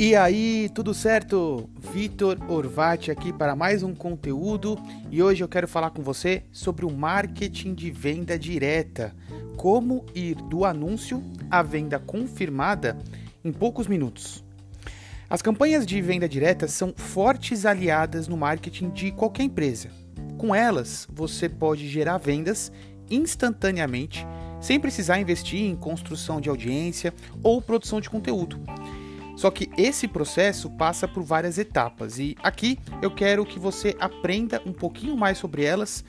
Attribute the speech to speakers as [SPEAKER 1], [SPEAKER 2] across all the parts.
[SPEAKER 1] E aí, tudo certo? Vitor Orvati aqui para mais um conteúdo e hoje eu quero falar com você sobre o marketing de venda direta. Como ir do anúncio à venda confirmada em poucos minutos. As campanhas de venda direta são fortes aliadas no marketing de qualquer empresa. Com elas, você pode gerar vendas instantaneamente, sem precisar investir em construção de audiência ou produção de conteúdo. Só que esse processo passa por várias etapas e aqui eu quero que você aprenda um pouquinho mais sobre elas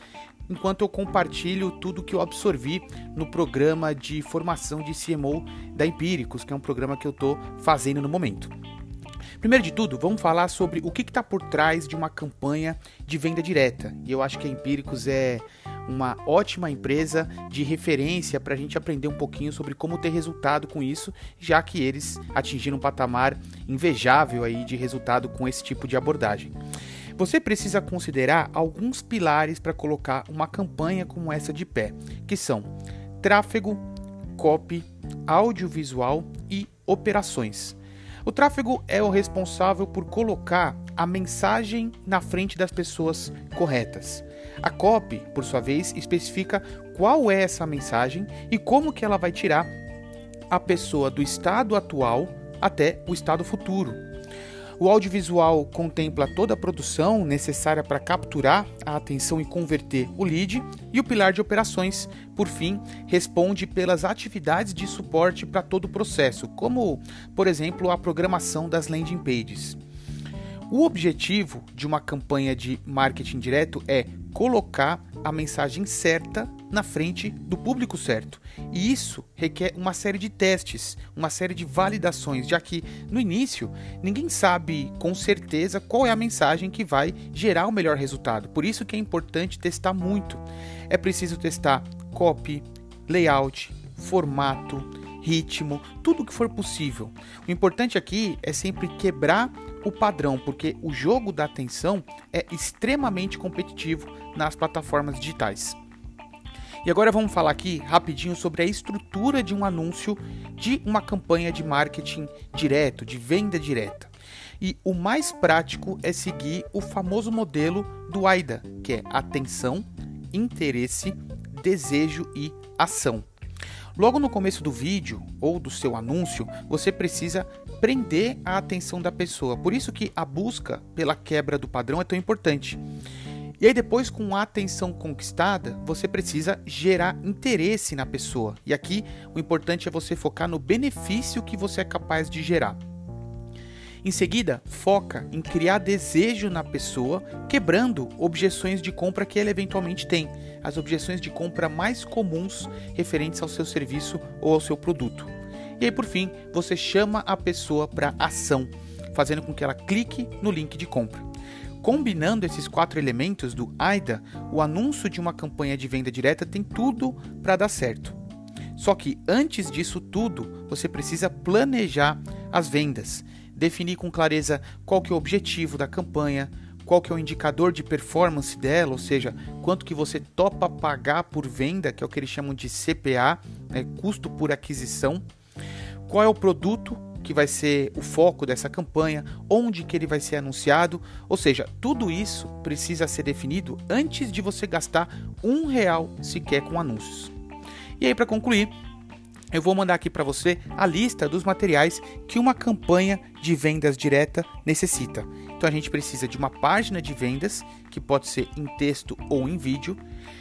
[SPEAKER 1] enquanto eu compartilho tudo que eu absorvi no programa de formação de CMO da Empíricos, que é um programa que eu estou fazendo no momento. Primeiro de tudo, vamos falar sobre o que está por trás de uma campanha de venda direta. E eu acho que a Empíricos é uma ótima empresa de referência para a gente aprender um pouquinho sobre como ter resultado com isso, já que eles atingiram um patamar invejável aí de resultado com esse tipo de abordagem. Você precisa considerar alguns pilares para colocar uma campanha como essa de pé, que são tráfego, copy, audiovisual e operações. O tráfego é o responsável por colocar a mensagem na frente das pessoas corretas. A copy, por sua vez, especifica qual é essa mensagem e como que ela vai tirar a pessoa do estado atual até o estado futuro. O audiovisual contempla toda a produção necessária para capturar a atenção e converter o lead, e o pilar de operações, por fim, responde pelas atividades de suporte para todo o processo, como, por exemplo, a programação das landing pages. O objetivo de uma campanha de marketing direto é colocar a mensagem certa na frente do público certo. E isso requer uma série de testes, uma série de validações, já que no início ninguém sabe com certeza qual é a mensagem que vai gerar o melhor resultado. Por isso que é importante testar muito. É preciso testar copy, layout, formato, ritmo, tudo que for possível. O importante aqui é sempre quebrar o padrão, porque o jogo da atenção é extremamente competitivo nas plataformas digitais. E agora vamos falar aqui rapidinho sobre a estrutura de um anúncio de uma campanha de marketing direto, de venda direta. E o mais prático é seguir o famoso modelo do AIDA, que é atenção, interesse, desejo e ação. Logo no começo do vídeo ou do seu anúncio, você precisa prender a atenção da pessoa. Por isso que a busca pela quebra do padrão é tão importante. E aí depois com a atenção conquistada, você precisa gerar interesse na pessoa. E aqui o importante é você focar no benefício que você é capaz de gerar. Em seguida, foca em criar desejo na pessoa, quebrando objeções de compra que ela eventualmente tem, as objeções de compra mais comuns referentes ao seu serviço ou ao seu produto. E aí, por fim, você chama a pessoa para ação, fazendo com que ela clique no link de compra. Combinando esses quatro elementos do AIDA, o anúncio de uma campanha de venda direta tem tudo para dar certo. Só que antes disso tudo, você precisa planejar as vendas, definir com clareza qual que é o objetivo da campanha, qual que é o indicador de performance dela, ou seja, quanto que você topa pagar por venda, que é o que eles chamam de CPA, né, custo por aquisição, qual é o produto que vai ser o foco dessa campanha, onde que ele vai ser anunciado, ou seja, tudo isso precisa ser definido antes de você gastar um real sequer com anúncios. E aí para concluir, eu vou mandar aqui para você a lista dos materiais que uma campanha de vendas direta necessita. Então a gente precisa de uma página de vendas, que pode ser em texto ou em vídeo,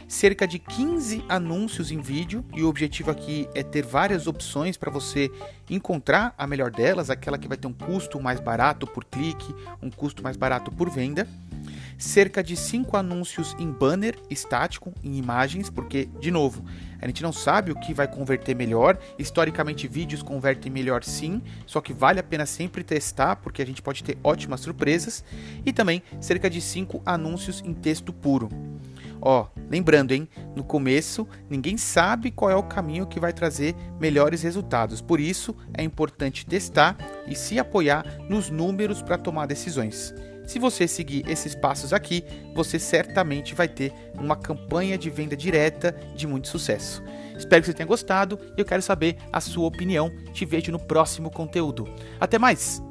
[SPEAKER 1] cerca de 15 anúncios em vídeo, e o objetivo aqui é ter várias opções para você encontrar a melhor delas, aquela que vai ter um custo mais barato por clique, um custo mais barato por venda cerca de 5 anúncios em banner estático, em imagens, porque, de novo, a gente não sabe o que vai converter melhor. Historicamente, vídeos convertem melhor sim, só que vale a pena sempre testar, porque a gente pode ter ótimas surpresas. E também cerca de 5 anúncios em texto puro. Ó, lembrando, hein, no começo ninguém sabe qual é o caminho que vai trazer melhores resultados. Por isso é importante testar e se apoiar nos números para tomar decisões. Se você seguir esses passos aqui, você certamente vai ter uma campanha de venda direta de muito sucesso. Espero que você tenha gostado e eu quero saber a sua opinião. Te vejo no próximo conteúdo. Até mais!